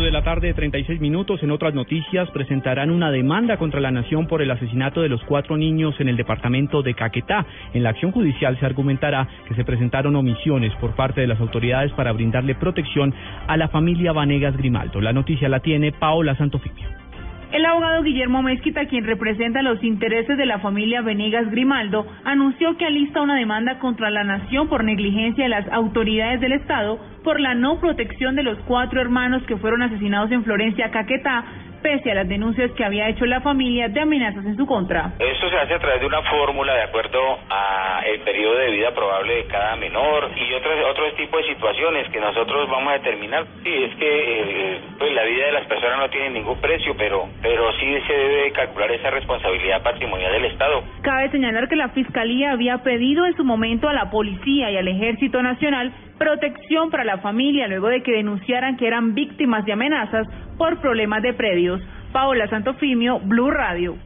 de la tarde, 36 minutos. En otras noticias, presentarán una demanda contra la Nación por el asesinato de los cuatro niños en el departamento de Caquetá. En la acción judicial se argumentará que se presentaron omisiones por parte de las autoridades para brindarle protección a la familia Vanegas Grimaldo. La noticia la tiene Paola Santofimio. El abogado Guillermo Mezquita, quien representa los intereses de la familia Venegas Grimaldo, anunció que alista una demanda contra la nación por negligencia de las autoridades del Estado por la no protección de los cuatro hermanos que fueron asesinados en Florencia, Caquetá, pese a las denuncias que había hecho la familia de amenazas en su contra. Esto se hace a través de una fórmula de acuerdo a el periodo de vida probable de cada menor y otros otros tipos de situaciones que nosotros vamos a determinar. Sí, es que eh, la vida de las personas no tiene ningún precio, pero pero sí se debe calcular esa responsabilidad patrimonial del Estado. Cabe señalar que la Fiscalía había pedido en su momento a la Policía y al Ejército Nacional protección para la familia luego de que denunciaran que eran víctimas de amenazas por problemas de predios. Paola Santofimio, Blue Radio.